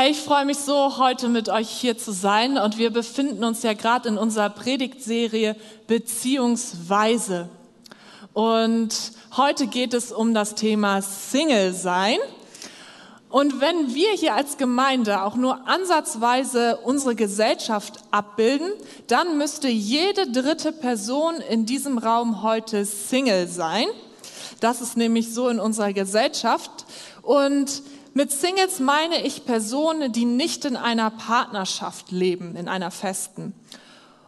Hey, ich freue mich so, heute mit euch hier zu sein und wir befinden uns ja gerade in unserer Predigtserie Beziehungsweise. Und heute geht es um das Thema Single sein. Und wenn wir hier als Gemeinde auch nur ansatzweise unsere Gesellschaft abbilden, dann müsste jede dritte Person in diesem Raum heute Single sein. Das ist nämlich so in unserer Gesellschaft. Und mit Singles meine ich Personen, die nicht in einer Partnerschaft leben, in einer festen.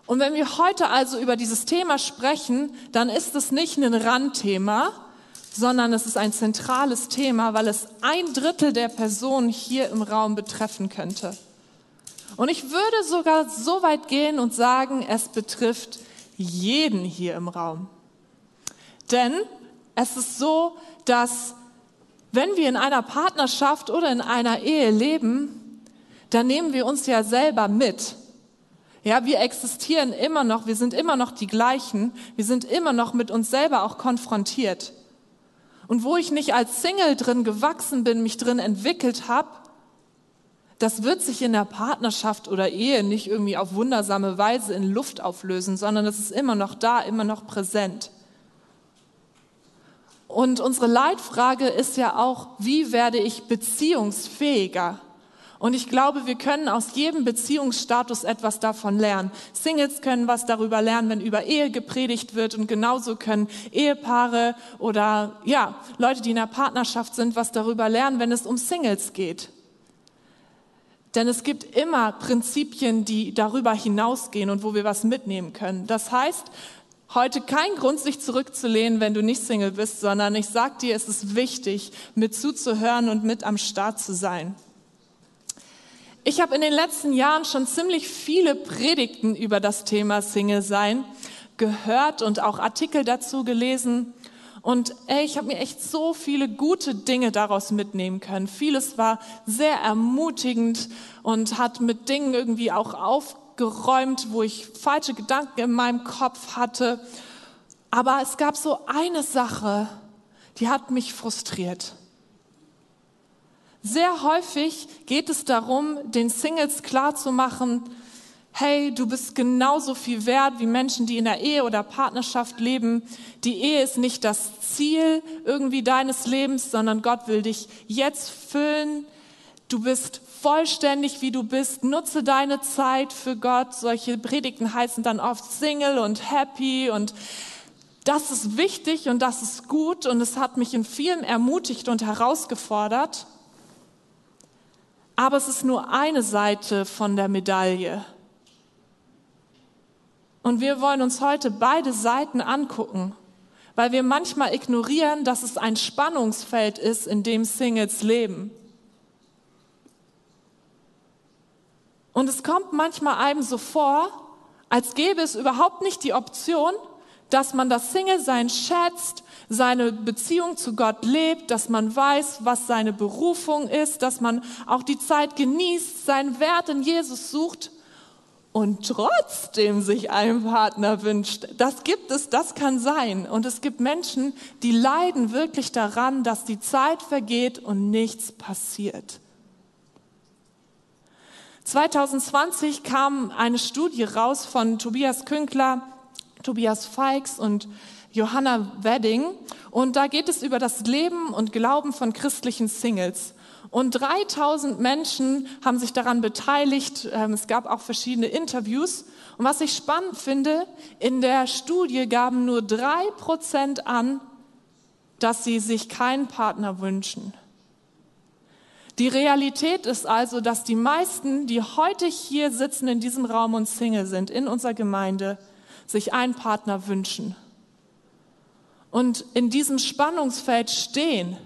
Und wenn wir heute also über dieses Thema sprechen, dann ist es nicht ein Randthema, sondern es ist ein zentrales Thema, weil es ein Drittel der Personen hier im Raum betreffen könnte. Und ich würde sogar so weit gehen und sagen, es betrifft jeden hier im Raum. Denn es ist so, dass wenn wir in einer Partnerschaft oder in einer Ehe leben, dann nehmen wir uns ja selber mit. Ja, wir existieren immer noch, wir sind immer noch die gleichen, wir sind immer noch mit uns selber auch konfrontiert. Und wo ich nicht als Single drin gewachsen bin, mich drin entwickelt habe, das wird sich in der Partnerschaft oder Ehe nicht irgendwie auf wundersame Weise in Luft auflösen, sondern es ist immer noch da, immer noch präsent. Und unsere Leitfrage ist ja auch, wie werde ich beziehungsfähiger? Und ich glaube, wir können aus jedem Beziehungsstatus etwas davon lernen. Singles können was darüber lernen, wenn über Ehe gepredigt wird und genauso können Ehepaare oder ja, Leute, die in einer Partnerschaft sind, was darüber lernen, wenn es um Singles geht. Denn es gibt immer Prinzipien, die darüber hinausgehen und wo wir was mitnehmen können. Das heißt, heute kein Grund, sich zurückzulehnen, wenn du nicht Single bist, sondern ich sag dir, es ist wichtig, mit zuzuhören und mit am Start zu sein. Ich habe in den letzten Jahren schon ziemlich viele Predigten über das Thema Single sein gehört und auch Artikel dazu gelesen. Und ey, ich habe mir echt so viele gute Dinge daraus mitnehmen können. Vieles war sehr ermutigend und hat mit Dingen irgendwie auch auf, geräumt, wo ich falsche Gedanken in meinem Kopf hatte. Aber es gab so eine Sache, die hat mich frustriert. Sehr häufig geht es darum, den Singles klarzumachen, hey, du bist genauso viel wert wie Menschen, die in der Ehe oder Partnerschaft leben. Die Ehe ist nicht das Ziel irgendwie deines Lebens, sondern Gott will dich jetzt füllen. Du bist vollständig, wie du bist. Nutze deine Zeit für Gott. Solche Predigten heißen dann oft Single und Happy und das ist wichtig und das ist gut und es hat mich in vielen ermutigt und herausgefordert. Aber es ist nur eine Seite von der Medaille. Und wir wollen uns heute beide Seiten angucken, weil wir manchmal ignorieren, dass es ein Spannungsfeld ist, in dem Singles leben. Und es kommt manchmal einem so vor, als gäbe es überhaupt nicht die Option, dass man das Single-Sein schätzt, seine Beziehung zu Gott lebt, dass man weiß, was seine Berufung ist, dass man auch die Zeit genießt, seinen Wert in Jesus sucht und trotzdem sich einen Partner wünscht. Das gibt es, das kann sein. Und es gibt Menschen, die leiden wirklich daran, dass die Zeit vergeht und nichts passiert. 2020 kam eine Studie raus von Tobias Künkler, Tobias Feix und Johanna Wedding. Und da geht es über das Leben und Glauben von christlichen Singles. Und 3000 Menschen haben sich daran beteiligt. Ähm, es gab auch verschiedene Interviews. Und was ich spannend finde, in der Studie gaben nur drei Prozent an, dass sie sich keinen Partner wünschen. Die Realität ist also, dass die meisten, die heute hier sitzen in diesem Raum und Single sind, in unserer Gemeinde, sich einen Partner wünschen. Und in diesem Spannungsfeld stehen.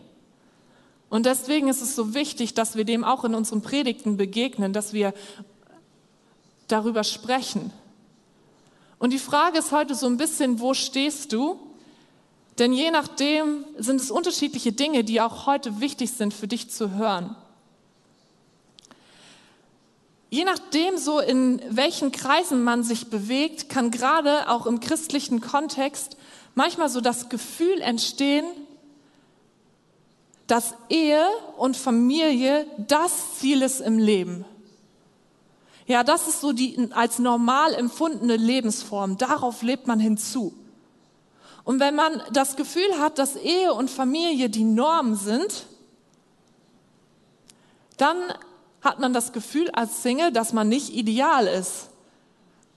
Und deswegen ist es so wichtig, dass wir dem auch in unseren Predigten begegnen, dass wir darüber sprechen. Und die Frage ist heute so ein bisschen, wo stehst du? Denn je nachdem sind es unterschiedliche Dinge, die auch heute wichtig sind für dich zu hören. Je nachdem, so in welchen Kreisen man sich bewegt, kann gerade auch im christlichen Kontext manchmal so das Gefühl entstehen, dass Ehe und Familie das Ziel ist im Leben. Ja, das ist so die als normal empfundene Lebensform. Darauf lebt man hinzu. Und wenn man das Gefühl hat, dass Ehe und Familie die Norm sind, dann hat man das Gefühl als Single, dass man nicht ideal ist.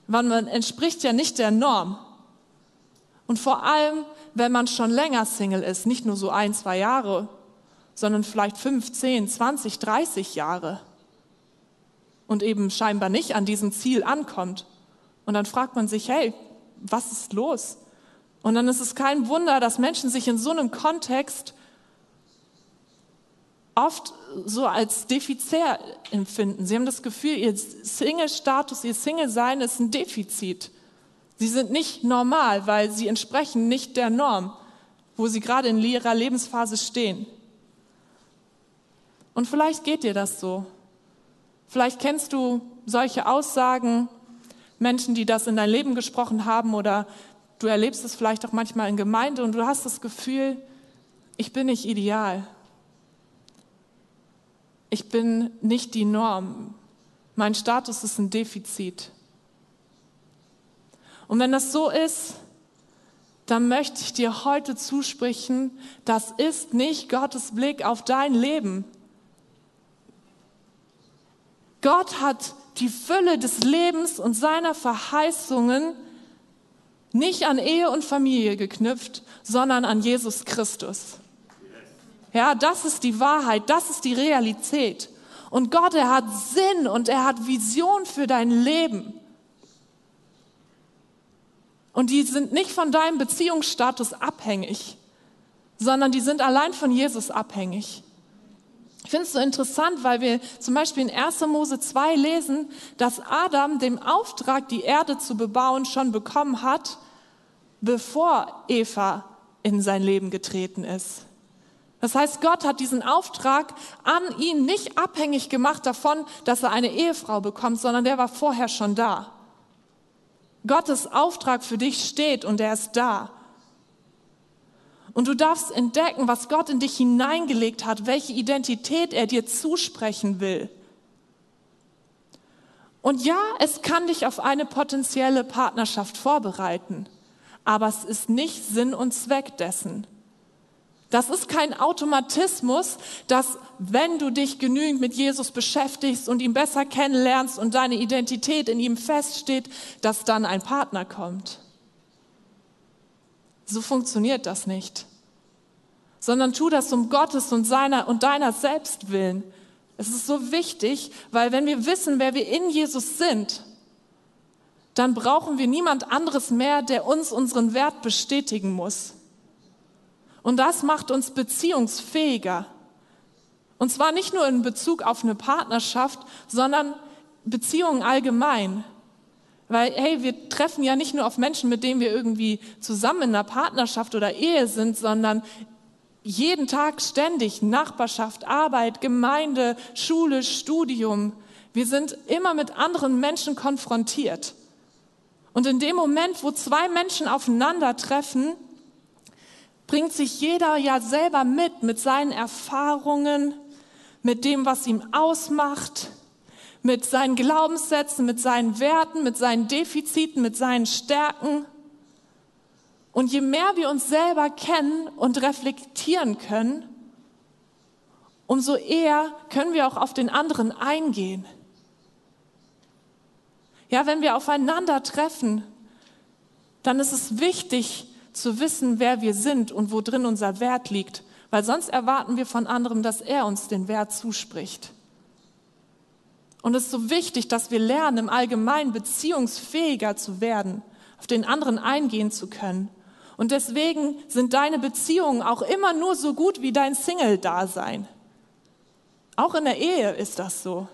Weil man entspricht ja nicht der Norm. Und vor allem, wenn man schon länger Single ist, nicht nur so ein, zwei Jahre, sondern vielleicht fünf, zehn, zwanzig, dreißig Jahre und eben scheinbar nicht an diesem Ziel ankommt. Und dann fragt man sich, hey, was ist los? Und dann ist es kein Wunder, dass Menschen sich in so einem Kontext oft so als defizär empfinden. Sie haben das Gefühl, ihr Single-Status, ihr Single-Sein ist ein Defizit. Sie sind nicht normal, weil sie entsprechen nicht der Norm, wo sie gerade in ihrer Lebensphase stehen. Und vielleicht geht dir das so. Vielleicht kennst du solche Aussagen, Menschen, die das in dein Leben gesprochen haben oder du erlebst es vielleicht auch manchmal in Gemeinde und du hast das Gefühl, ich bin nicht ideal. Ich bin nicht die Norm. Mein Status ist ein Defizit. Und wenn das so ist, dann möchte ich dir heute zusprechen, das ist nicht Gottes Blick auf dein Leben. Gott hat die Fülle des Lebens und seiner Verheißungen nicht an Ehe und Familie geknüpft, sondern an Jesus Christus. Ja, das ist die Wahrheit, das ist die Realität. Und Gott, er hat Sinn und er hat Vision für dein Leben. Und die sind nicht von deinem Beziehungsstatus abhängig, sondern die sind allein von Jesus abhängig. Ich finde es so interessant, weil wir zum Beispiel in 1. Mose 2 lesen, dass Adam den Auftrag, die Erde zu bebauen, schon bekommen hat, bevor Eva in sein Leben getreten ist. Das heißt, Gott hat diesen Auftrag an ihn nicht abhängig gemacht davon, dass er eine Ehefrau bekommt, sondern der war vorher schon da. Gottes Auftrag für dich steht und er ist da. Und du darfst entdecken, was Gott in dich hineingelegt hat, welche Identität er dir zusprechen will. Und ja, es kann dich auf eine potenzielle Partnerschaft vorbereiten, aber es ist nicht Sinn und Zweck dessen. Das ist kein Automatismus, dass wenn du dich genügend mit Jesus beschäftigst und ihn besser kennenlernst und deine Identität in ihm feststeht, dass dann ein Partner kommt. So funktioniert das nicht. Sondern tu das um Gottes und seiner und deiner selbst willen. Es ist so wichtig, weil wenn wir wissen, wer wir in Jesus sind, dann brauchen wir niemand anderes mehr, der uns unseren Wert bestätigen muss. Und das macht uns beziehungsfähiger. Und zwar nicht nur in Bezug auf eine Partnerschaft, sondern Beziehungen allgemein. Weil, hey, wir treffen ja nicht nur auf Menschen, mit denen wir irgendwie zusammen in einer Partnerschaft oder Ehe sind, sondern jeden Tag ständig Nachbarschaft, Arbeit, Gemeinde, Schule, Studium. Wir sind immer mit anderen Menschen konfrontiert. Und in dem Moment, wo zwei Menschen aufeinandertreffen, bringt sich jeder ja selber mit, mit seinen Erfahrungen, mit dem, was ihm ausmacht, mit seinen Glaubenssätzen, mit seinen Werten, mit seinen Defiziten, mit seinen Stärken. Und je mehr wir uns selber kennen und reflektieren können, umso eher können wir auch auf den anderen eingehen. Ja, wenn wir aufeinander treffen, dann ist es wichtig zu wissen, wer wir sind und wo drin unser Wert liegt, weil sonst erwarten wir von anderem, dass er uns den Wert zuspricht. Und es ist so wichtig, dass wir lernen, im Allgemeinen beziehungsfähiger zu werden, auf den anderen eingehen zu können. Und deswegen sind deine Beziehungen auch immer nur so gut wie dein Single-Dasein. Auch in der Ehe ist das so.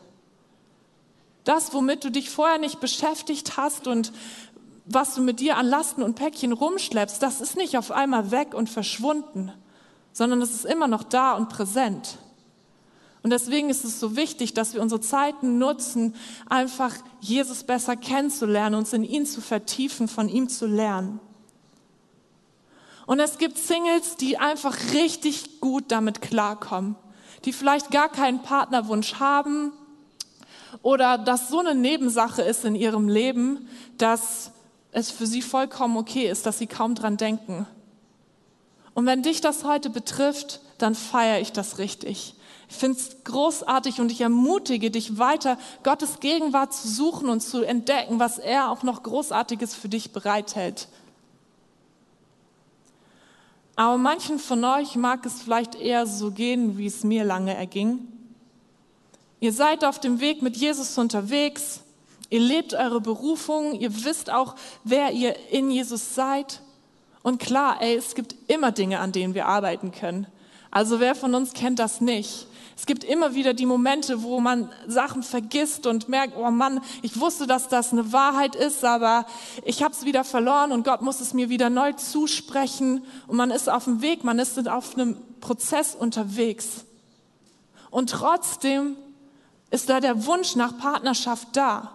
Das, womit du dich vorher nicht beschäftigt hast und was du mit dir an Lasten und Päckchen rumschleppst, das ist nicht auf einmal weg und verschwunden, sondern es ist immer noch da und präsent. Und deswegen ist es so wichtig, dass wir unsere Zeiten nutzen, einfach Jesus besser kennenzulernen, uns in ihn zu vertiefen, von ihm zu lernen. Und es gibt Singles, die einfach richtig gut damit klarkommen, die vielleicht gar keinen Partnerwunsch haben oder dass so eine Nebensache ist in ihrem Leben, dass es für sie vollkommen okay ist, dass sie kaum dran denken. Und wenn dich das heute betrifft, dann feiere ich das richtig. Ich finde es großartig und ich ermutige dich weiter, Gottes Gegenwart zu suchen und zu entdecken, was er auch noch Großartiges für dich bereithält. Aber manchen von euch mag es vielleicht eher so gehen, wie es mir lange erging. Ihr seid auf dem Weg mit Jesus unterwegs, ihr lebt eure Berufung, ihr wisst auch, wer ihr in Jesus seid. Und klar, ey, es gibt immer Dinge, an denen wir arbeiten können. Also wer von uns kennt das nicht? Es gibt immer wieder die Momente, wo man Sachen vergisst und merkt, oh Mann, ich wusste, dass das eine Wahrheit ist, aber ich habe es wieder verloren und Gott muss es mir wieder neu zusprechen. Und man ist auf dem Weg, man ist auf einem Prozess unterwegs. Und trotzdem ist da der Wunsch nach Partnerschaft da.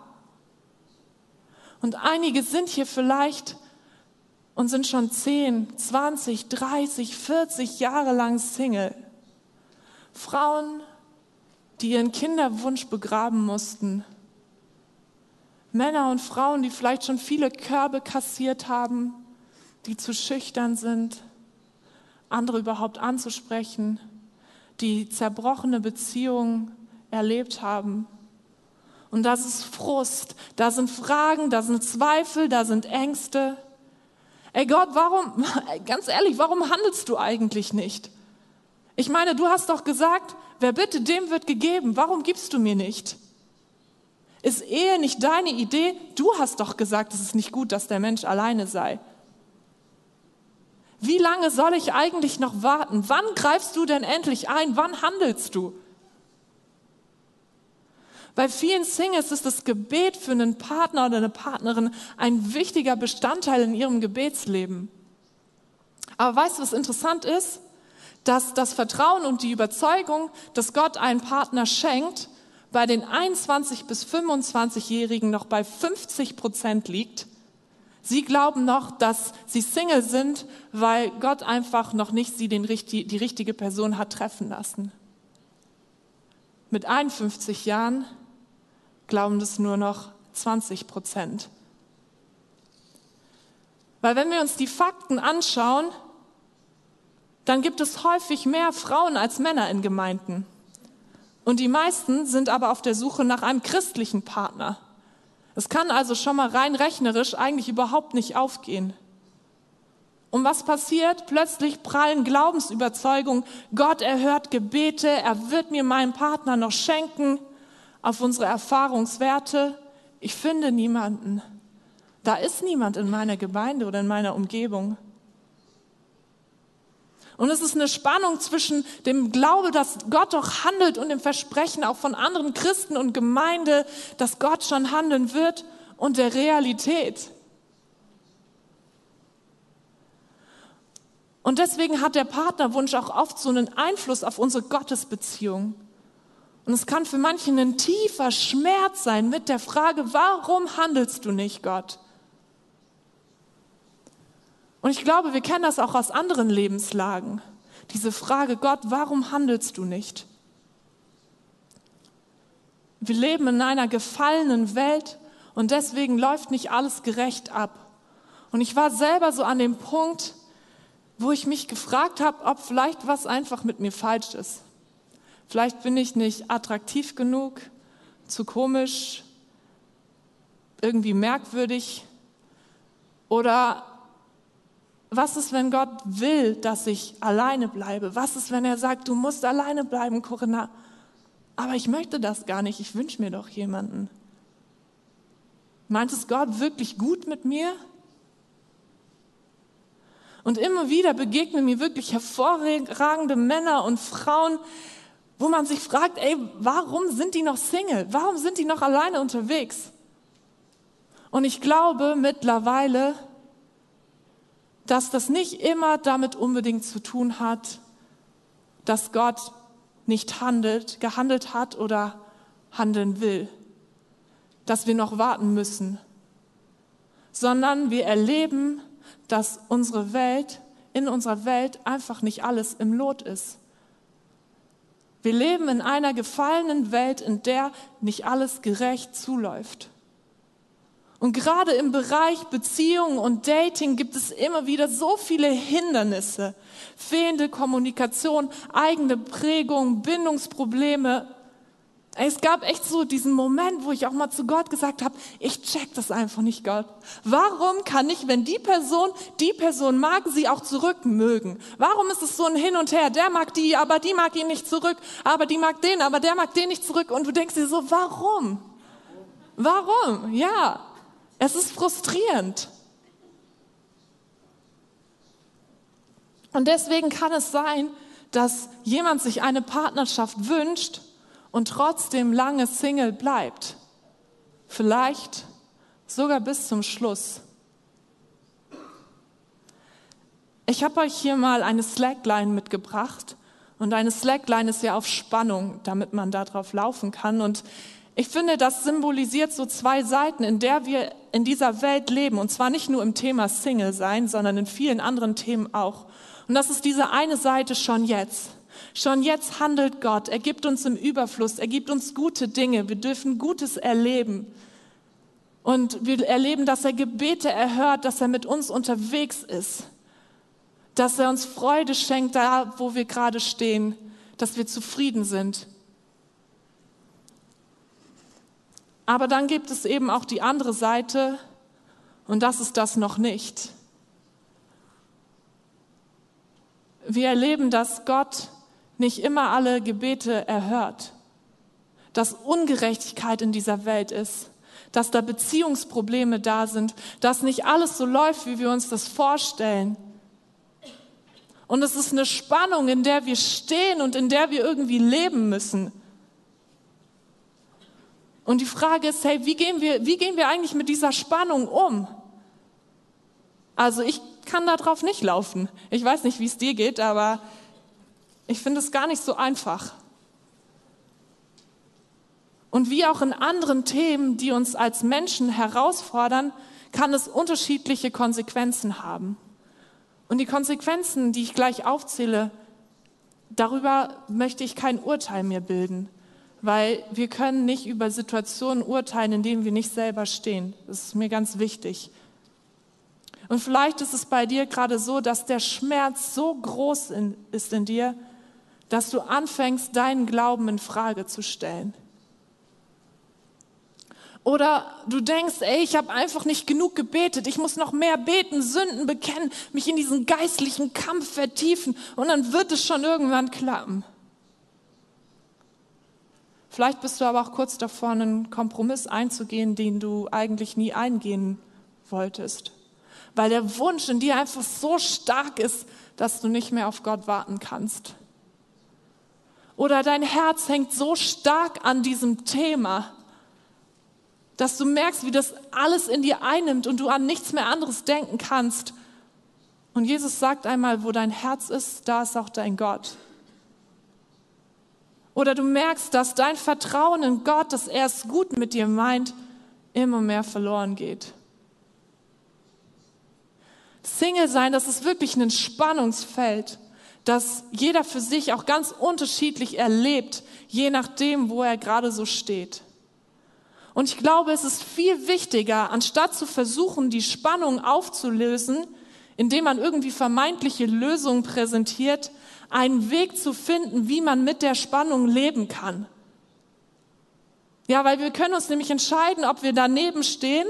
Und einige sind hier vielleicht und sind schon 10, 20, 30, 40 Jahre lang Single. Frauen, die ihren Kinderwunsch begraben mussten. Männer und Frauen, die vielleicht schon viele Körbe kassiert haben, die zu schüchtern sind, andere überhaupt anzusprechen, die zerbrochene Beziehungen erlebt haben. Und das ist Frust, da sind Fragen, da sind Zweifel, da sind Ängste. Ey Gott, warum, ganz ehrlich, warum handelst du eigentlich nicht? Ich meine, du hast doch gesagt, wer bitte, dem wird gegeben. Warum gibst du mir nicht? Ist Ehe nicht deine Idee? Du hast doch gesagt, es ist nicht gut, dass der Mensch alleine sei. Wie lange soll ich eigentlich noch warten? Wann greifst du denn endlich ein? Wann handelst du? Bei vielen Singles ist das Gebet für einen Partner oder eine Partnerin ein wichtiger Bestandteil in ihrem Gebetsleben. Aber weißt du, was interessant ist? dass das Vertrauen und die Überzeugung, dass Gott einen Partner schenkt, bei den 21 bis 25-Jährigen noch bei 50 Prozent liegt. Sie glauben noch, dass sie Single sind, weil Gott einfach noch nicht sie den, die richtige Person hat treffen lassen. Mit 51 Jahren glauben das nur noch 20 Prozent. Weil wenn wir uns die Fakten anschauen, dann gibt es häufig mehr Frauen als Männer in Gemeinden. Und die meisten sind aber auf der Suche nach einem christlichen Partner. Es kann also schon mal rein rechnerisch eigentlich überhaupt nicht aufgehen. Und was passiert? Plötzlich prallen Glaubensüberzeugungen, Gott erhört Gebete, er wird mir meinen Partner noch schenken, auf unsere Erfahrungswerte. Ich finde niemanden. Da ist niemand in meiner Gemeinde oder in meiner Umgebung. Und es ist eine Spannung zwischen dem Glaube, dass Gott doch handelt und dem Versprechen auch von anderen Christen und Gemeinde, dass Gott schon handeln wird und der Realität. Und deswegen hat der Partnerwunsch auch oft so einen Einfluss auf unsere Gottesbeziehung. Und es kann für manchen ein tiefer Schmerz sein mit der Frage, warum handelst du nicht, Gott? Und ich glaube, wir kennen das auch aus anderen Lebenslagen. Diese Frage, Gott, warum handelst du nicht? Wir leben in einer gefallenen Welt und deswegen läuft nicht alles gerecht ab. Und ich war selber so an dem Punkt, wo ich mich gefragt habe, ob vielleicht was einfach mit mir falsch ist. Vielleicht bin ich nicht attraktiv genug, zu komisch, irgendwie merkwürdig oder was ist, wenn Gott will, dass ich alleine bleibe? Was ist, wenn er sagt, du musst alleine bleiben, Corinna? Aber ich möchte das gar nicht. Ich wünsche mir doch jemanden. Meint es Gott wirklich gut mit mir? Und immer wieder begegnen mir wirklich hervorragende Männer und Frauen, wo man sich fragt, ey, warum sind die noch Single? Warum sind die noch alleine unterwegs? Und ich glaube mittlerweile, dass das nicht immer damit unbedingt zu tun hat, dass Gott nicht handelt, gehandelt hat oder handeln will, dass wir noch warten müssen, sondern wir erleben, dass unsere Welt in unserer Welt einfach nicht alles im Lot ist. Wir leben in einer gefallenen Welt, in der nicht alles gerecht zuläuft. Und gerade im Bereich Beziehungen und Dating gibt es immer wieder so viele Hindernisse. Fehlende Kommunikation, eigene Prägung, Bindungsprobleme. Es gab echt so diesen Moment, wo ich auch mal zu Gott gesagt habe, ich check das einfach nicht, Gott. Warum kann ich, wenn die Person die Person mag, sie auch zurück mögen? Warum ist es so ein Hin und Her? Der mag die, aber die mag ihn nicht zurück, aber die mag den, aber der mag den nicht zurück. Und du denkst dir so, warum? Warum? Ja, es ist frustrierend. Und deswegen kann es sein, dass jemand sich eine Partnerschaft wünscht und trotzdem lange Single bleibt. Vielleicht sogar bis zum Schluss. Ich habe euch hier mal eine Slackline mitgebracht und eine Slackline ist ja auf Spannung, damit man darauf laufen kann. Und ich finde, das symbolisiert so zwei Seiten, in der wir in dieser Welt leben. Und zwar nicht nur im Thema Single sein, sondern in vielen anderen Themen auch. Und das ist diese eine Seite schon jetzt. Schon jetzt handelt Gott. Er gibt uns im Überfluss. Er gibt uns gute Dinge. Wir dürfen Gutes erleben. Und wir erleben, dass er Gebete erhört, dass er mit uns unterwegs ist. Dass er uns Freude schenkt, da wo wir gerade stehen. Dass wir zufrieden sind. Aber dann gibt es eben auch die andere Seite. Und das ist das noch nicht. Wir erleben, dass Gott nicht immer alle Gebete erhört, dass Ungerechtigkeit in dieser Welt ist, dass da Beziehungsprobleme da sind, dass nicht alles so läuft, wie wir uns das vorstellen. Und es ist eine Spannung, in der wir stehen und in der wir irgendwie leben müssen. Und die Frage ist, hey, wie gehen wir, wie gehen wir eigentlich mit dieser Spannung um? Also ich kann da drauf nicht laufen. Ich weiß nicht, wie es dir geht, aber ich finde es gar nicht so einfach. Und wie auch in anderen Themen, die uns als Menschen herausfordern, kann es unterschiedliche Konsequenzen haben. Und die Konsequenzen, die ich gleich aufzähle, darüber möchte ich kein Urteil mehr bilden, weil wir können nicht über Situationen urteilen, in denen wir nicht selber stehen. Das ist mir ganz wichtig. Und vielleicht ist es bei dir gerade so, dass der Schmerz so groß in, ist in dir, dass du anfängst, deinen Glauben in Frage zu stellen. Oder du denkst, ey, ich habe einfach nicht genug gebetet, ich muss noch mehr beten, Sünden bekennen, mich in diesen geistlichen Kampf vertiefen und dann wird es schon irgendwann klappen. Vielleicht bist du aber auch kurz davor, einen Kompromiss einzugehen, den du eigentlich nie eingehen wolltest, weil der Wunsch in dir einfach so stark ist, dass du nicht mehr auf Gott warten kannst. Oder dein Herz hängt so stark an diesem Thema, dass du merkst, wie das alles in dir einnimmt und du an nichts mehr anderes denken kannst. Und Jesus sagt einmal, wo dein Herz ist, da ist auch dein Gott. Oder du merkst, dass dein Vertrauen in Gott, dass er es gut mit dir meint, immer mehr verloren geht. Single sein, das ist wirklich ein Spannungsfeld das jeder für sich auch ganz unterschiedlich erlebt, je nachdem, wo er gerade so steht. Und ich glaube, es ist viel wichtiger, anstatt zu versuchen, die Spannung aufzulösen, indem man irgendwie vermeintliche Lösungen präsentiert, einen Weg zu finden, wie man mit der Spannung leben kann. Ja, weil wir können uns nämlich entscheiden, ob wir daneben stehen,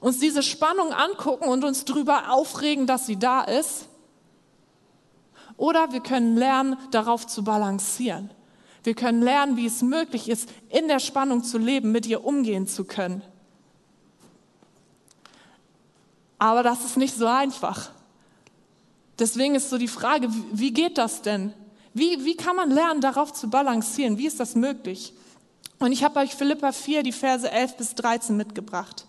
uns diese Spannung angucken und uns darüber aufregen, dass sie da ist, oder wir können lernen, darauf zu balancieren. Wir können lernen, wie es möglich ist, in der Spannung zu leben, mit ihr umgehen zu können. Aber das ist nicht so einfach. Deswegen ist so die Frage, wie geht das denn? Wie, wie kann man lernen, darauf zu balancieren? Wie ist das möglich? Und ich habe euch Philippa 4, die Verse 11 bis 13 mitgebracht.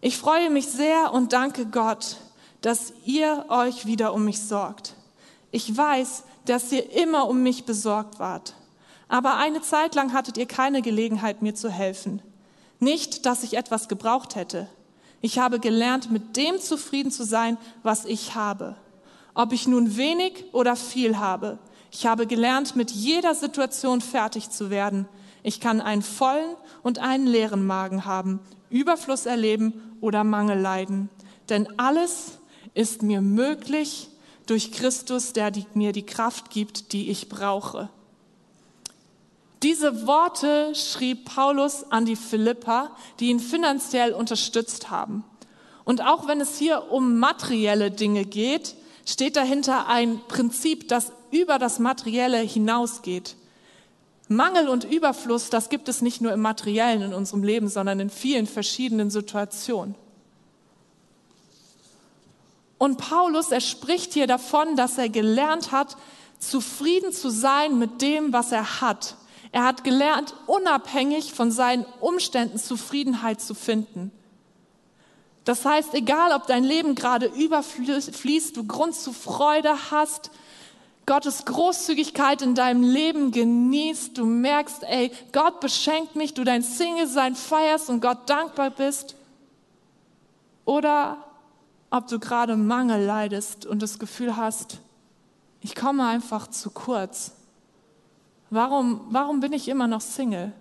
Ich freue mich sehr und danke Gott, dass ihr euch wieder um mich sorgt. Ich weiß, dass ihr immer um mich besorgt wart. Aber eine Zeit lang hattet ihr keine Gelegenheit, mir zu helfen. Nicht, dass ich etwas gebraucht hätte. Ich habe gelernt, mit dem zufrieden zu sein, was ich habe. ob ich nun wenig oder viel habe. Ich habe gelernt, mit jeder Situation fertig zu werden. Ich kann einen vollen und einen leeren Magen haben, Überfluss erleben oder Mangel leiden. Denn alles ist mir möglich durch Christus, der die, mir die Kraft gibt, die ich brauche. Diese Worte schrieb Paulus an die Philippa, die ihn finanziell unterstützt haben. Und auch wenn es hier um materielle Dinge geht, steht dahinter ein Prinzip, das über das Materielle hinausgeht. Mangel und Überfluss, das gibt es nicht nur im materiellen in unserem Leben, sondern in vielen verschiedenen Situationen. Und Paulus, er spricht hier davon, dass er gelernt hat, zufrieden zu sein mit dem, was er hat. Er hat gelernt, unabhängig von seinen Umständen Zufriedenheit zu finden. Das heißt, egal ob dein Leben gerade überfließt, du Grund zu Freude hast, Gottes Großzügigkeit in deinem Leben genießt, du merkst, ey, Gott beschenkt mich, du dein Single-Sein feierst und Gott dankbar bist. Oder ob du gerade Mangel leidest und das Gefühl hast, ich komme einfach zu kurz. Warum, warum bin ich immer noch Single?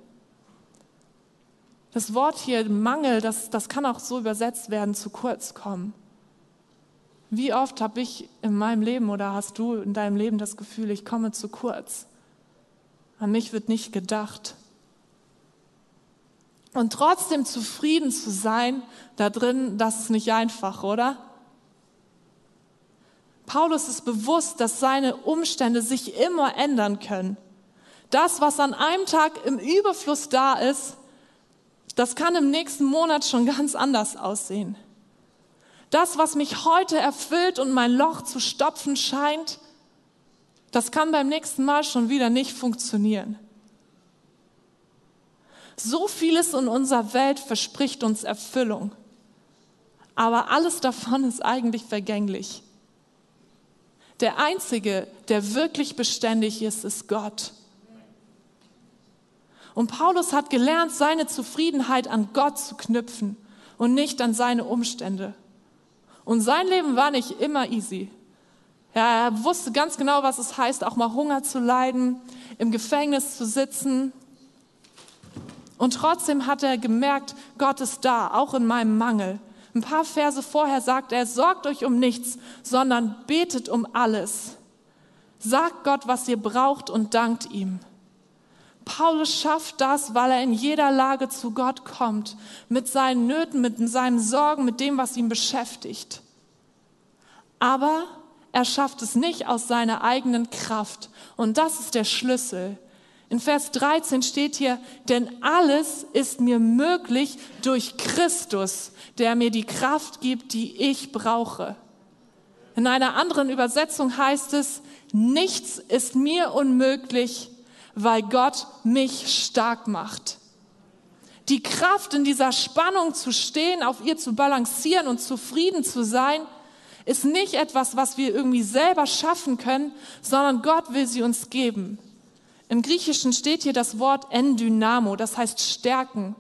Das Wort hier Mangel, das, das kann auch so übersetzt werden, zu kurz kommen. Wie oft habe ich in meinem Leben oder hast du in deinem Leben das Gefühl, ich komme zu kurz? An mich wird nicht gedacht. Und trotzdem zufrieden zu sein da drin, das ist nicht einfach, oder? Paulus ist bewusst, dass seine Umstände sich immer ändern können. Das, was an einem Tag im Überfluss da ist, das kann im nächsten Monat schon ganz anders aussehen. Das, was mich heute erfüllt und mein Loch zu stopfen scheint, das kann beim nächsten Mal schon wieder nicht funktionieren. So vieles in unserer Welt verspricht uns Erfüllung, aber alles davon ist eigentlich vergänglich. Der Einzige, der wirklich beständig ist, ist Gott. Und Paulus hat gelernt, seine Zufriedenheit an Gott zu knüpfen und nicht an seine Umstände. Und sein Leben war nicht immer easy. Ja, er wusste ganz genau, was es heißt, auch mal Hunger zu leiden, im Gefängnis zu sitzen. Und trotzdem hat er gemerkt, Gott ist da, auch in meinem Mangel. Ein paar Verse vorher sagt er, sorgt euch um nichts, sondern betet um alles. Sagt Gott, was ihr braucht und dankt ihm. Paulus schafft das, weil er in jeder Lage zu Gott kommt, mit seinen Nöten, mit seinen Sorgen, mit dem, was ihn beschäftigt. Aber er schafft es nicht aus seiner eigenen Kraft. Und das ist der Schlüssel. In Vers 13 steht hier, denn alles ist mir möglich durch Christus, der mir die Kraft gibt, die ich brauche. In einer anderen Übersetzung heißt es, nichts ist mir unmöglich, weil Gott mich stark macht. Die Kraft in dieser Spannung zu stehen, auf ihr zu balancieren und zufrieden zu sein, ist nicht etwas, was wir irgendwie selber schaffen können, sondern Gott will sie uns geben. Im Griechischen steht hier das Wort endynamo, das heißt stärken.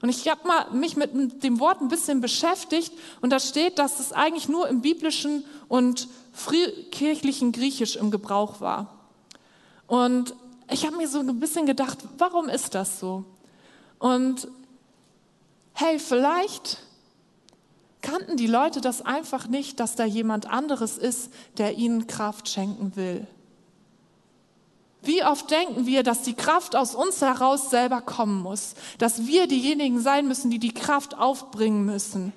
Und ich habe mich mit dem Wort ein bisschen beschäftigt und da steht, dass es eigentlich nur im biblischen und frühkirchlichen Griechisch im Gebrauch war. Und ich habe mir so ein bisschen gedacht, warum ist das so? Und hey, vielleicht kannten die Leute das einfach nicht, dass da jemand anderes ist, der ihnen Kraft schenken will. Wie oft denken wir, dass die Kraft aus uns heraus selber kommen muss, dass wir diejenigen sein müssen, die die Kraft aufbringen müssen.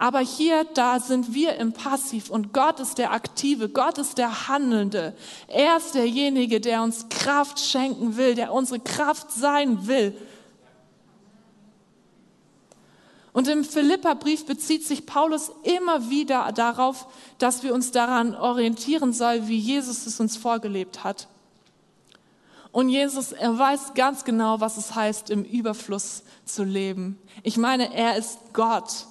Aber hier, da sind wir im Passiv und Gott ist der Aktive, Gott ist der Handelnde. Er ist derjenige, der uns Kraft schenken will, der unsere Kraft sein will. Und im Philipperbrief bezieht sich Paulus immer wieder darauf, dass wir uns daran orientieren sollen, wie Jesus es uns vorgelebt hat. Und Jesus, er weiß ganz genau, was es heißt, im Überfluss zu leben. Ich meine, er ist Gott.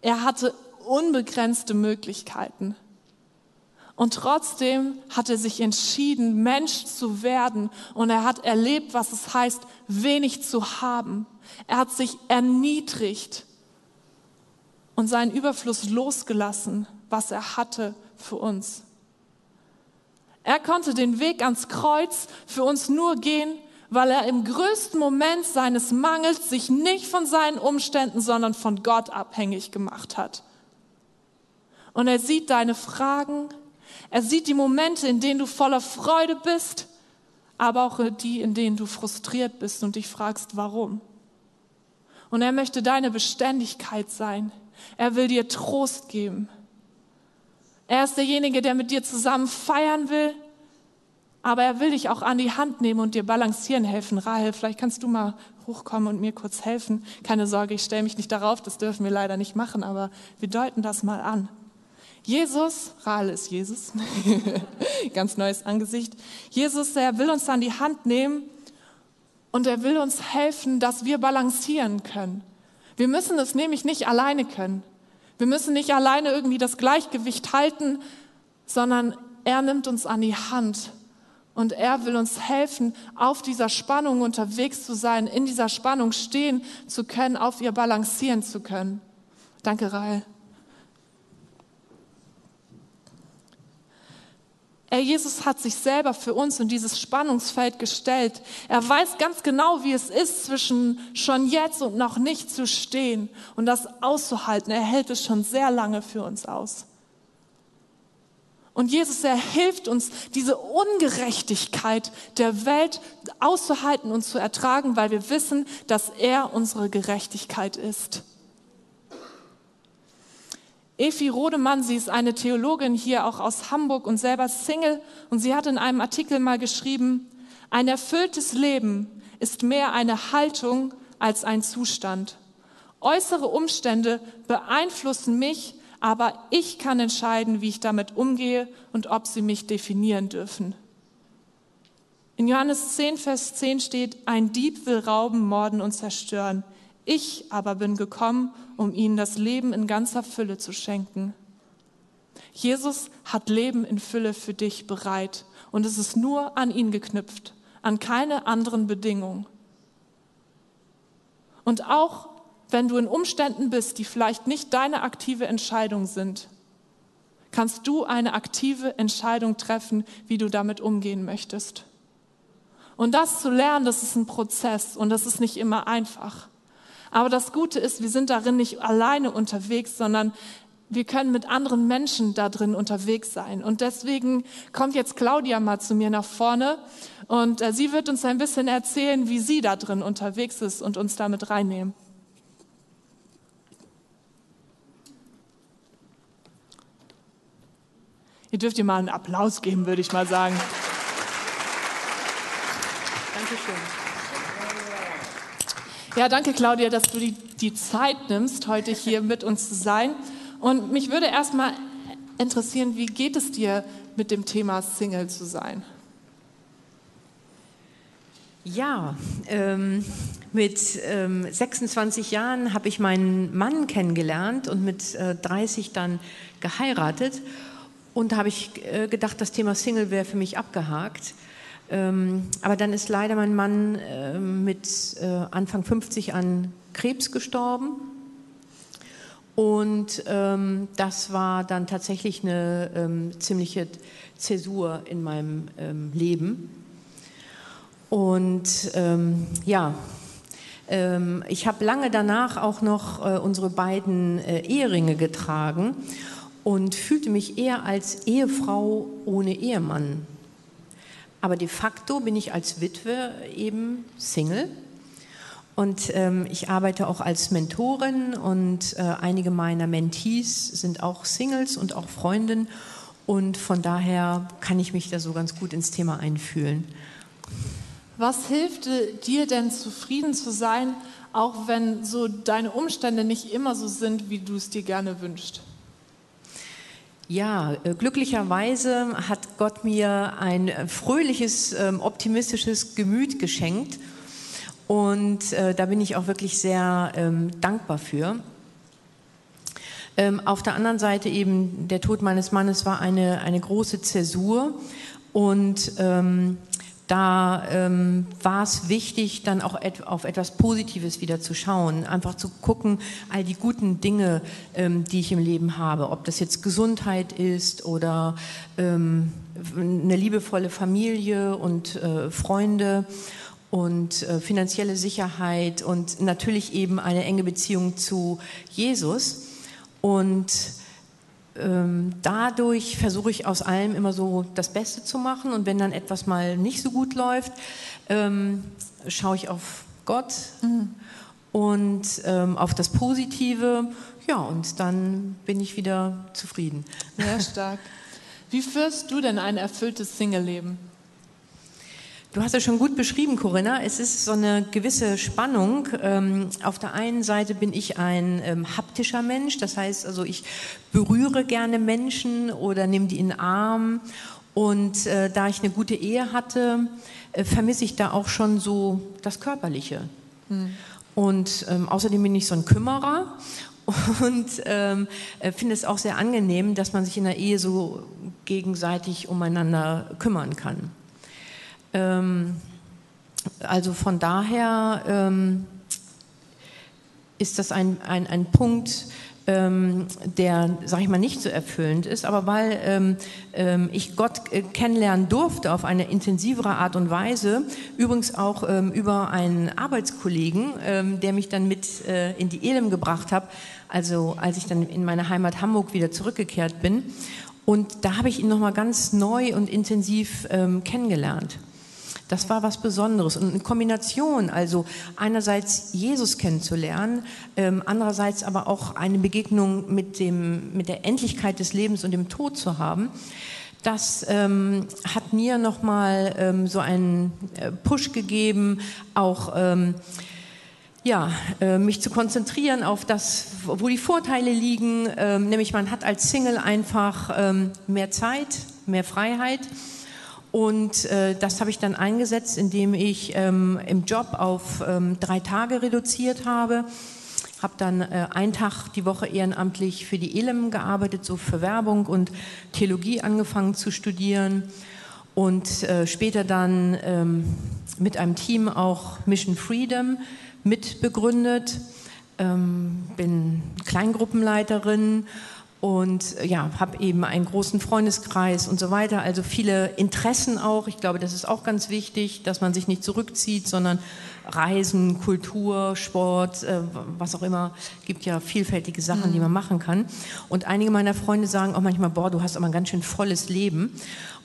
Er hatte unbegrenzte Möglichkeiten. Und trotzdem hat er sich entschieden, Mensch zu werden. Und er hat erlebt, was es heißt, wenig zu haben. Er hat sich erniedrigt und seinen Überfluss losgelassen, was er hatte, für uns. Er konnte den Weg ans Kreuz für uns nur gehen, weil er im größten Moment seines Mangels sich nicht von seinen Umständen, sondern von Gott abhängig gemacht hat. Und er sieht deine Fragen, er sieht die Momente, in denen du voller Freude bist, aber auch die, in denen du frustriert bist und dich fragst, warum. Und er möchte deine Beständigkeit sein. Er will dir Trost geben. Er ist derjenige, der mit dir zusammen feiern will, aber er will dich auch an die Hand nehmen und dir balancieren helfen. Rahel, vielleicht kannst du mal hochkommen und mir kurz helfen. Keine Sorge, ich stelle mich nicht darauf, das dürfen wir leider nicht machen, aber wir deuten das mal an. Jesus, Rahel ist Jesus, ganz neues Angesicht. Jesus, er will uns an die Hand nehmen und er will uns helfen, dass wir balancieren können. Wir müssen es nämlich nicht alleine können. Wir müssen nicht alleine irgendwie das Gleichgewicht halten, sondern er nimmt uns an die Hand und er will uns helfen, auf dieser Spannung unterwegs zu sein, in dieser Spannung stehen zu können, auf ihr balancieren zu können. Danke, Rahel. Er, Jesus hat sich selber für uns in dieses Spannungsfeld gestellt. Er weiß ganz genau, wie es ist, zwischen schon jetzt und noch nicht zu stehen und das auszuhalten. Er hält es schon sehr lange für uns aus. Und Jesus, er hilft uns, diese Ungerechtigkeit der Welt auszuhalten und zu ertragen, weil wir wissen, dass er unsere Gerechtigkeit ist. Efi Rodemann, sie ist eine Theologin hier auch aus Hamburg und selber Single und sie hat in einem Artikel mal geschrieben, ein erfülltes Leben ist mehr eine Haltung als ein Zustand. Äußere Umstände beeinflussen mich, aber ich kann entscheiden, wie ich damit umgehe und ob sie mich definieren dürfen. In Johannes 10, Vers 10 steht, ein Dieb will rauben, morden und zerstören. Ich aber bin gekommen, um ihnen das Leben in ganzer Fülle zu schenken. Jesus hat Leben in Fülle für dich bereit und es ist nur an ihn geknüpft, an keine anderen Bedingungen. Und auch wenn du in Umständen bist, die vielleicht nicht deine aktive Entscheidung sind, kannst du eine aktive Entscheidung treffen, wie du damit umgehen möchtest. Und das zu lernen, das ist ein Prozess und das ist nicht immer einfach. Aber das Gute ist, wir sind darin nicht alleine unterwegs, sondern wir können mit anderen Menschen da drin unterwegs sein. Und deswegen kommt jetzt Claudia mal zu mir nach vorne und äh, sie wird uns ein bisschen erzählen, wie sie da drin unterwegs ist und uns damit reinnehmen. Ihr dürft ihr mal einen Applaus geben, würde ich mal sagen. Dankeschön. Ja, danke Claudia, dass du die, die Zeit nimmst, heute hier mit uns zu sein. Und mich würde erstmal interessieren, wie geht es dir mit dem Thema Single zu sein? Ja, ähm, mit ähm, 26 Jahren habe ich meinen Mann kennengelernt und mit äh, 30 dann geheiratet. Und da habe ich äh, gedacht, das Thema Single wäre für mich abgehakt. Ähm, aber dann ist leider mein Mann äh, mit äh, Anfang 50 an Krebs gestorben. Und ähm, das war dann tatsächlich eine ähm, ziemliche Zäsur in meinem ähm, Leben. Und ähm, ja, ähm, ich habe lange danach auch noch äh, unsere beiden äh, Eheringe getragen und fühlte mich eher als Ehefrau ohne Ehemann aber de facto bin ich als Witwe eben Single. Und ähm, ich arbeite auch als Mentorin und äh, einige meiner Mentees sind auch Singles und auch Freundinnen. Und von daher kann ich mich da so ganz gut ins Thema einfühlen. Was hilft dir denn zufrieden zu sein, auch wenn so deine Umstände nicht immer so sind, wie du es dir gerne wünschst? Ja, äh, glücklicherweise hat Gott mir ein fröhliches, ähm, optimistisches Gemüt geschenkt. Und äh, da bin ich auch wirklich sehr ähm, dankbar für. Ähm, auf der anderen Seite eben der Tod meines Mannes war eine, eine große Zäsur. Und da ähm, war es wichtig, dann auch et auf etwas Positives wieder zu schauen, einfach zu gucken, all die guten Dinge, ähm, die ich im Leben habe, ob das jetzt Gesundheit ist oder ähm, eine liebevolle Familie und äh, Freunde und äh, finanzielle Sicherheit und natürlich eben eine enge Beziehung zu Jesus. Und dadurch versuche ich aus allem immer so das Beste zu machen. Und wenn dann etwas mal nicht so gut läuft, ähm, schaue ich auf Gott mhm. und ähm, auf das Positive. Ja, und dann bin ich wieder zufrieden. Sehr stark. Wie führst du denn ein erfülltes Single-Leben? Du hast es schon gut beschrieben, Corinna. Es ist so eine gewisse Spannung. Ähm, auf der einen Seite bin ich ein ähm, haptischer Mensch, das heißt also, ich berühre gerne Menschen oder nehme die in den Arm. Und äh, da ich eine gute Ehe hatte, äh, vermisse ich da auch schon so das Körperliche. Hm. Und ähm, außerdem bin ich so ein Kümmerer und ähm, äh, finde es auch sehr angenehm, dass man sich in der Ehe so gegenseitig umeinander kümmern kann. Ähm, also von daher ähm, ist das ein, ein, ein Punkt, ähm, der, sag ich mal, nicht so erfüllend ist, aber weil ähm, ähm, ich Gott äh, kennenlernen durfte auf eine intensivere Art und Weise, übrigens auch ähm, über einen Arbeitskollegen, ähm, der mich dann mit äh, in die Elim gebracht hat, also als ich dann in meine Heimat Hamburg wieder zurückgekehrt bin. Und da habe ich ihn nochmal ganz neu und intensiv ähm, kennengelernt. Das war was Besonderes. Und eine Kombination, also einerseits Jesus kennenzulernen, ähm, andererseits aber auch eine Begegnung mit, dem, mit der Endlichkeit des Lebens und dem Tod zu haben, das ähm, hat mir nochmal ähm, so einen äh, Push gegeben, auch ähm, ja, äh, mich zu konzentrieren auf das, wo die Vorteile liegen, ähm, nämlich man hat als Single einfach ähm, mehr Zeit, mehr Freiheit und äh, das habe ich dann eingesetzt, indem ich ähm, im Job auf ähm, drei Tage reduziert habe. Habe dann äh, einen Tag die Woche ehrenamtlich für die ELEM gearbeitet, so für Werbung und Theologie angefangen zu studieren. Und äh, später dann ähm, mit einem Team auch Mission Freedom mitbegründet. Ähm, bin Kleingruppenleiterin und äh, ja, habe eben einen großen Freundeskreis und so weiter, also viele Interessen auch. Ich glaube, das ist auch ganz wichtig, dass man sich nicht zurückzieht, sondern Reisen, Kultur, Sport, äh, was auch immer, gibt ja vielfältige Sachen, mhm. die man machen kann. Und einige meiner Freunde sagen auch manchmal, boah, du hast aber ein ganz schön volles Leben.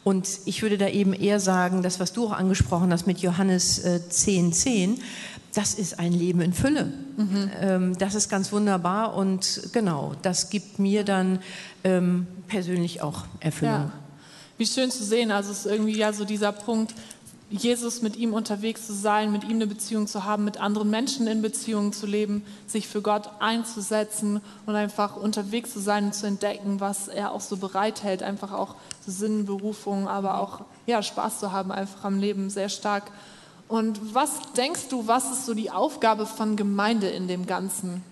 Und ich würde da eben eher sagen, das, was du auch angesprochen hast mit Johannes äh, 10, 10, das ist ein Leben in Fülle. Mhm. Ähm, das ist ganz wunderbar und genau, das gibt mir dann ähm, persönlich auch Erfüllung. Ja. Wie schön zu sehen, also es ist irgendwie ja so dieser Punkt, Jesus mit ihm unterwegs zu sein, mit ihm eine Beziehung zu haben, mit anderen Menschen in Beziehungen zu leben, sich für Gott einzusetzen und einfach unterwegs zu sein und zu entdecken, was er auch so bereithält, einfach auch Sinn, Berufung, aber auch ja, Spaß zu haben, einfach am Leben sehr stark und was denkst du, was ist so die Aufgabe von Gemeinde in dem Ganzen?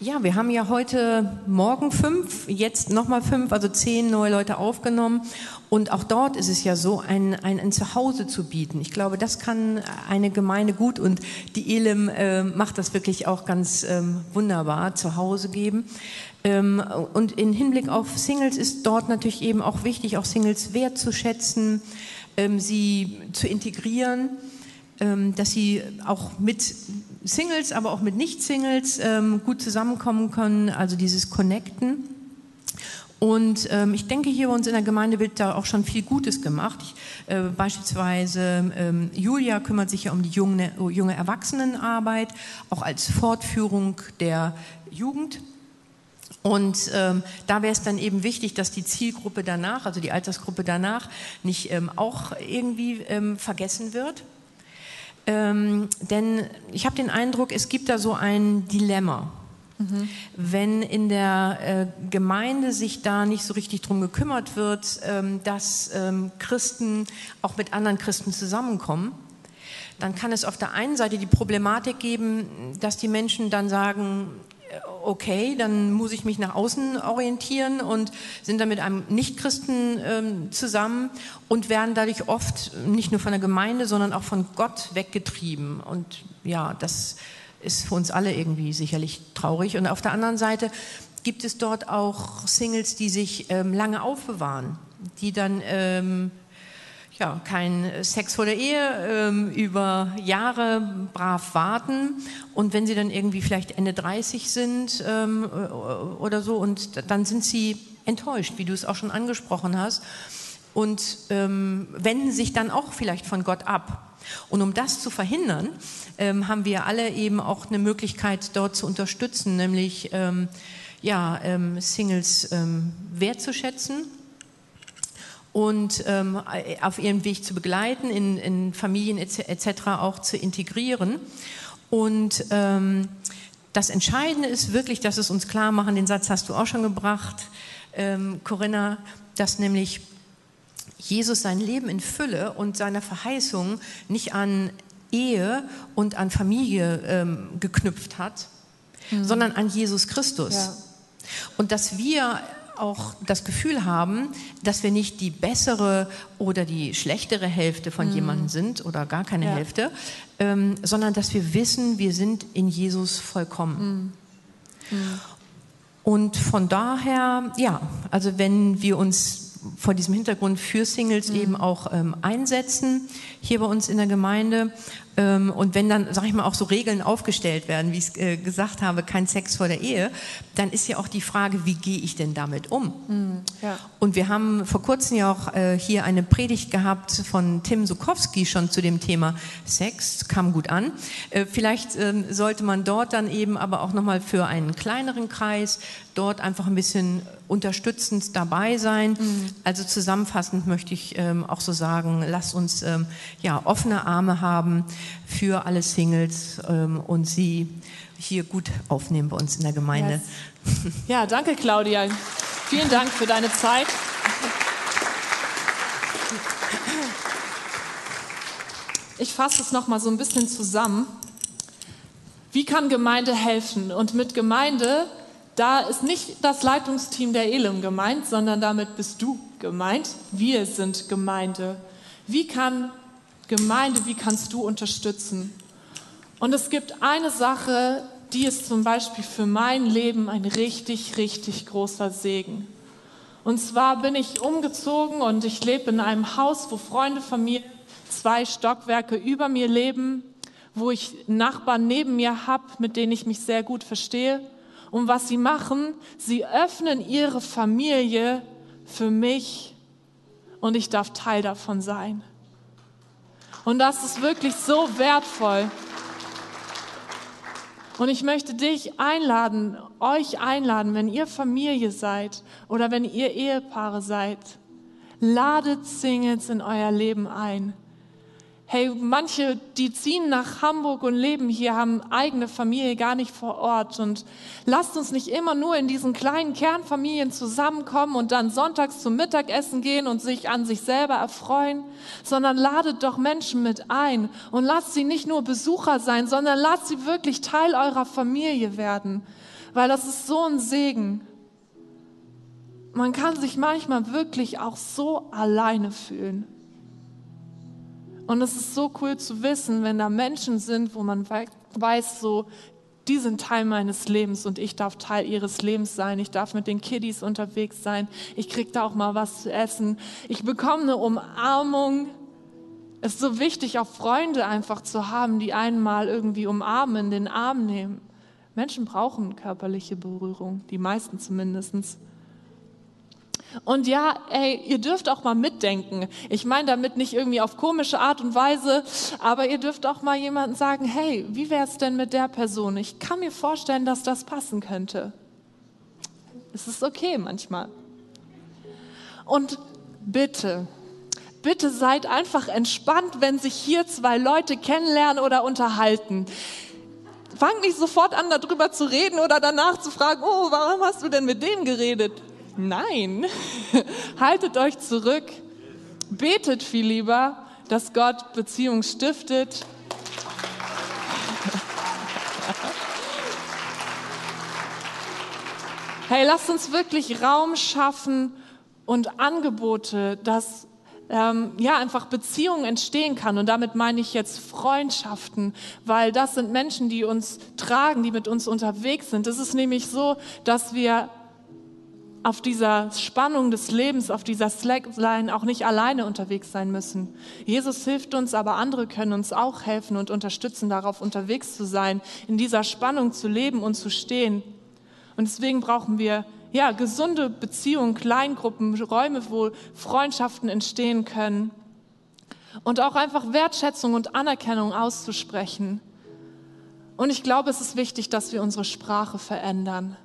Ja, wir haben ja heute Morgen fünf, jetzt nochmal fünf, also zehn neue Leute aufgenommen. Und auch dort ist es ja so, ein, ein, ein Zuhause zu bieten. Ich glaube, das kann eine Gemeinde gut und die Elim äh, macht das wirklich auch ganz ähm, wunderbar, Zuhause geben. Ähm, und in Hinblick auf Singles ist dort natürlich eben auch wichtig, auch Singles wertzuschätzen ähm, sie zu integrieren, ähm, dass sie auch mit Singles, aber auch mit Nicht-Singles ähm, gut zusammenkommen können, also dieses Connecten. Und ähm, ich denke, hier bei uns in der Gemeinde wird da auch schon viel Gutes gemacht. Ich, äh, beispielsweise ähm, Julia kümmert sich ja um die junge, junge Erwachsenenarbeit, auch als Fortführung der Jugend. Und ähm, da wäre es dann eben wichtig, dass die Zielgruppe danach, also die Altersgruppe danach, nicht ähm, auch irgendwie ähm, vergessen wird. Ähm, denn ich habe den Eindruck, es gibt da so ein Dilemma. Mhm. Wenn in der äh, Gemeinde sich da nicht so richtig drum gekümmert wird, ähm, dass ähm, Christen auch mit anderen Christen zusammenkommen, dann kann es auf der einen Seite die Problematik geben, dass die Menschen dann sagen, okay, dann muss ich mich nach außen orientieren und sind dann mit einem Nichtchristen ähm, zusammen und werden dadurch oft nicht nur von der Gemeinde, sondern auch von Gott weggetrieben. Und ja, das ist für uns alle irgendwie sicherlich traurig. Und auf der anderen Seite gibt es dort auch Singles, die sich ähm, lange aufbewahren, die dann ähm, ja, kein Sex vor der Ehe, ähm, über Jahre brav warten. Und wenn sie dann irgendwie vielleicht Ende 30 sind ähm, oder so und dann sind sie enttäuscht, wie du es auch schon angesprochen hast. Und ähm, wenden sich dann auch vielleicht von Gott ab. Und um das zu verhindern, ähm, haben wir alle eben auch eine Möglichkeit dort zu unterstützen, nämlich ähm, ja, ähm, Singles wertzuschätzen und ähm, auf ihrem Weg zu begleiten, in, in Familien etc. auch zu integrieren. Und ähm, das Entscheidende ist wirklich, dass es uns klar machen, den Satz hast du auch schon gebracht, ähm, Corinna, dass nämlich Jesus sein Leben in Fülle und seine Verheißung nicht an Ehe und an Familie ähm, geknüpft hat, mhm. sondern an Jesus Christus. Ja. Und dass wir auch das Gefühl haben, dass wir nicht die bessere oder die schlechtere Hälfte von mhm. jemandem sind oder gar keine ja. Hälfte, ähm, sondern dass wir wissen, wir sind in Jesus vollkommen. Mhm. Mhm. Und von daher, ja, also wenn wir uns vor diesem Hintergrund für Singles mhm. eben auch ähm, einsetzen, hier bei uns in der Gemeinde, und wenn dann, sag ich mal, auch so Regeln aufgestellt werden, wie ich es äh, gesagt habe, kein Sex vor der Ehe, dann ist ja auch die Frage, wie gehe ich denn damit um? Mhm, ja. Und wir haben vor kurzem ja auch äh, hier eine Predigt gehabt von Tim Sukowski schon zu dem Thema Sex, kam gut an. Äh, vielleicht ähm, sollte man dort dann eben aber auch nochmal für einen kleineren Kreis dort einfach ein bisschen unterstützend dabei sein. Mhm. Also zusammenfassend möchte ich ähm, auch so sagen, lasst uns ähm, ja offene Arme haben für alle Singles ähm, und sie hier gut aufnehmen bei uns in der Gemeinde. Yes. Ja, danke Claudia. Vielen Dank für deine Zeit. Ich fasse es noch mal so ein bisschen zusammen. Wie kann Gemeinde helfen? Und mit Gemeinde da ist nicht das Leitungsteam der Elim gemeint, sondern damit bist du gemeint. Wir sind Gemeinde. Wie kann Gemeinde, wie kannst du unterstützen? Und es gibt eine Sache, die ist zum Beispiel für mein Leben ein richtig, richtig großer Segen. Und zwar bin ich umgezogen und ich lebe in einem Haus, wo Freunde von mir zwei Stockwerke über mir leben, wo ich Nachbarn neben mir habe, mit denen ich mich sehr gut verstehe. Und was sie machen, sie öffnen ihre Familie für mich und ich darf Teil davon sein. Und das ist wirklich so wertvoll. Und ich möchte dich einladen, euch einladen, wenn ihr Familie seid oder wenn ihr Ehepaare seid, ladet Singles in euer Leben ein. Hey, manche, die ziehen nach Hamburg und leben hier, haben eigene Familie gar nicht vor Ort. Und lasst uns nicht immer nur in diesen kleinen Kernfamilien zusammenkommen und dann sonntags zum Mittagessen gehen und sich an sich selber erfreuen, sondern ladet doch Menschen mit ein und lasst sie nicht nur Besucher sein, sondern lasst sie wirklich Teil eurer Familie werden. Weil das ist so ein Segen. Man kann sich manchmal wirklich auch so alleine fühlen. Und es ist so cool zu wissen, wenn da Menschen sind, wo man weiß, so, die sind Teil meines Lebens und ich darf Teil ihres Lebens sein. Ich darf mit den Kiddies unterwegs sein. Ich kriege da auch mal was zu essen. Ich bekomme eine Umarmung. Es ist so wichtig, auch Freunde einfach zu haben, die einen mal irgendwie umarmen, den Arm nehmen. Menschen brauchen körperliche Berührung, die meisten zumindest. Und ja, ey, ihr dürft auch mal mitdenken. Ich meine damit nicht irgendwie auf komische Art und Weise, aber ihr dürft auch mal jemanden sagen, hey, wie wäre es denn mit der Person? Ich kann mir vorstellen, dass das passen könnte. Es ist okay manchmal. Und bitte, bitte seid einfach entspannt, wenn sich hier zwei Leute kennenlernen oder unterhalten. Fangt nicht sofort an, darüber zu reden oder danach zu fragen, oh, warum hast du denn mit dem geredet? Nein, haltet euch zurück. Betet viel lieber, dass Gott Beziehung stiftet. Hey, lasst uns wirklich Raum schaffen und Angebote, dass ähm, ja einfach Beziehungen entstehen kann. Und damit meine ich jetzt Freundschaften, weil das sind Menschen, die uns tragen, die mit uns unterwegs sind. Es ist nämlich so, dass wir auf dieser Spannung des Lebens, auf dieser Slackline auch nicht alleine unterwegs sein müssen. Jesus hilft uns, aber andere können uns auch helfen und unterstützen, darauf unterwegs zu sein, in dieser Spannung zu leben und zu stehen. Und deswegen brauchen wir ja, gesunde Beziehungen, Kleingruppen, Räume, wo Freundschaften entstehen können. Und auch einfach Wertschätzung und Anerkennung auszusprechen. Und ich glaube, es ist wichtig, dass wir unsere Sprache verändern.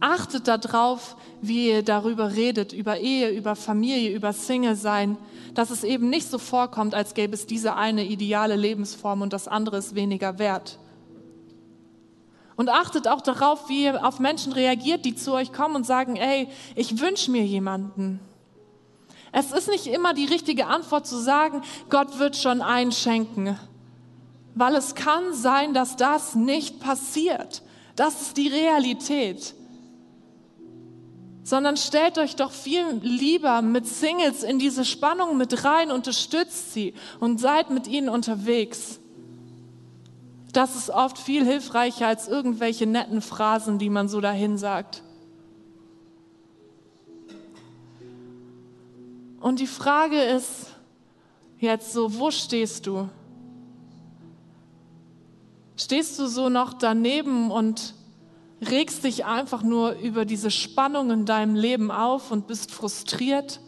Achtet darauf, wie ihr darüber redet, über Ehe, über Familie, über Single-Sein, dass es eben nicht so vorkommt, als gäbe es diese eine ideale Lebensform und das andere ist weniger wert. Und achtet auch darauf, wie ihr auf Menschen reagiert, die zu euch kommen und sagen, ey, ich wünsche mir jemanden. Es ist nicht immer die richtige Antwort zu sagen, Gott wird schon einschenken, weil es kann sein, dass das nicht passiert. Das ist die Realität. Sondern stellt euch doch viel lieber mit Singles in diese Spannung mit rein, unterstützt sie und seid mit ihnen unterwegs. Das ist oft viel hilfreicher als irgendwelche netten Phrasen, die man so dahin sagt. Und die Frage ist jetzt so, wo stehst du? Stehst du so noch daneben und regst dich einfach nur über diese Spannung in deinem Leben auf und bist frustriert?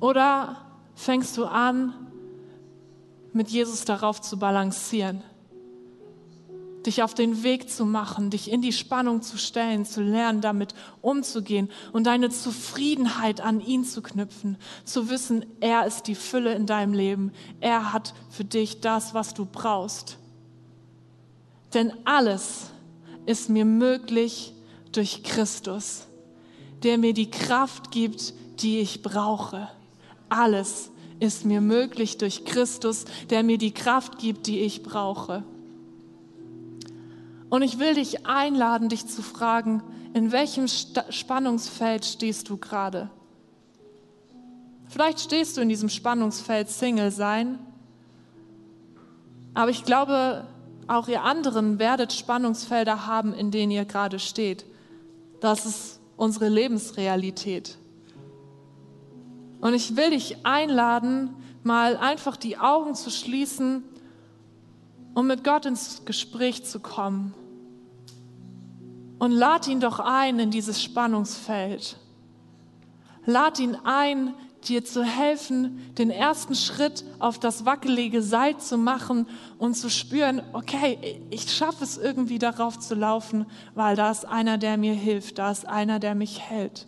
Oder fängst du an, mit Jesus darauf zu balancieren, dich auf den Weg zu machen, dich in die Spannung zu stellen, zu lernen, damit umzugehen und deine Zufriedenheit an ihn zu knüpfen, zu wissen, er ist die Fülle in deinem Leben, er hat für dich das, was du brauchst. Denn alles ist mir möglich durch Christus, der mir die Kraft gibt, die ich brauche. Alles ist mir möglich durch Christus, der mir die Kraft gibt, die ich brauche. Und ich will dich einladen, dich zu fragen, in welchem Spannungsfeld stehst du gerade? Vielleicht stehst du in diesem Spannungsfeld Single sein, aber ich glaube, auch ihr anderen werdet Spannungsfelder haben, in denen ihr gerade steht. Das ist unsere Lebensrealität. Und ich will dich einladen, mal einfach die Augen zu schließen um mit Gott ins Gespräch zu kommen. Und lad ihn doch ein in dieses Spannungsfeld. Lad ihn ein, dir zu helfen, den ersten Schritt auf das wackelige Seil zu machen und zu spüren, okay, ich schaffe es irgendwie darauf zu laufen, weil da ist einer, der mir hilft, da ist einer, der mich hält.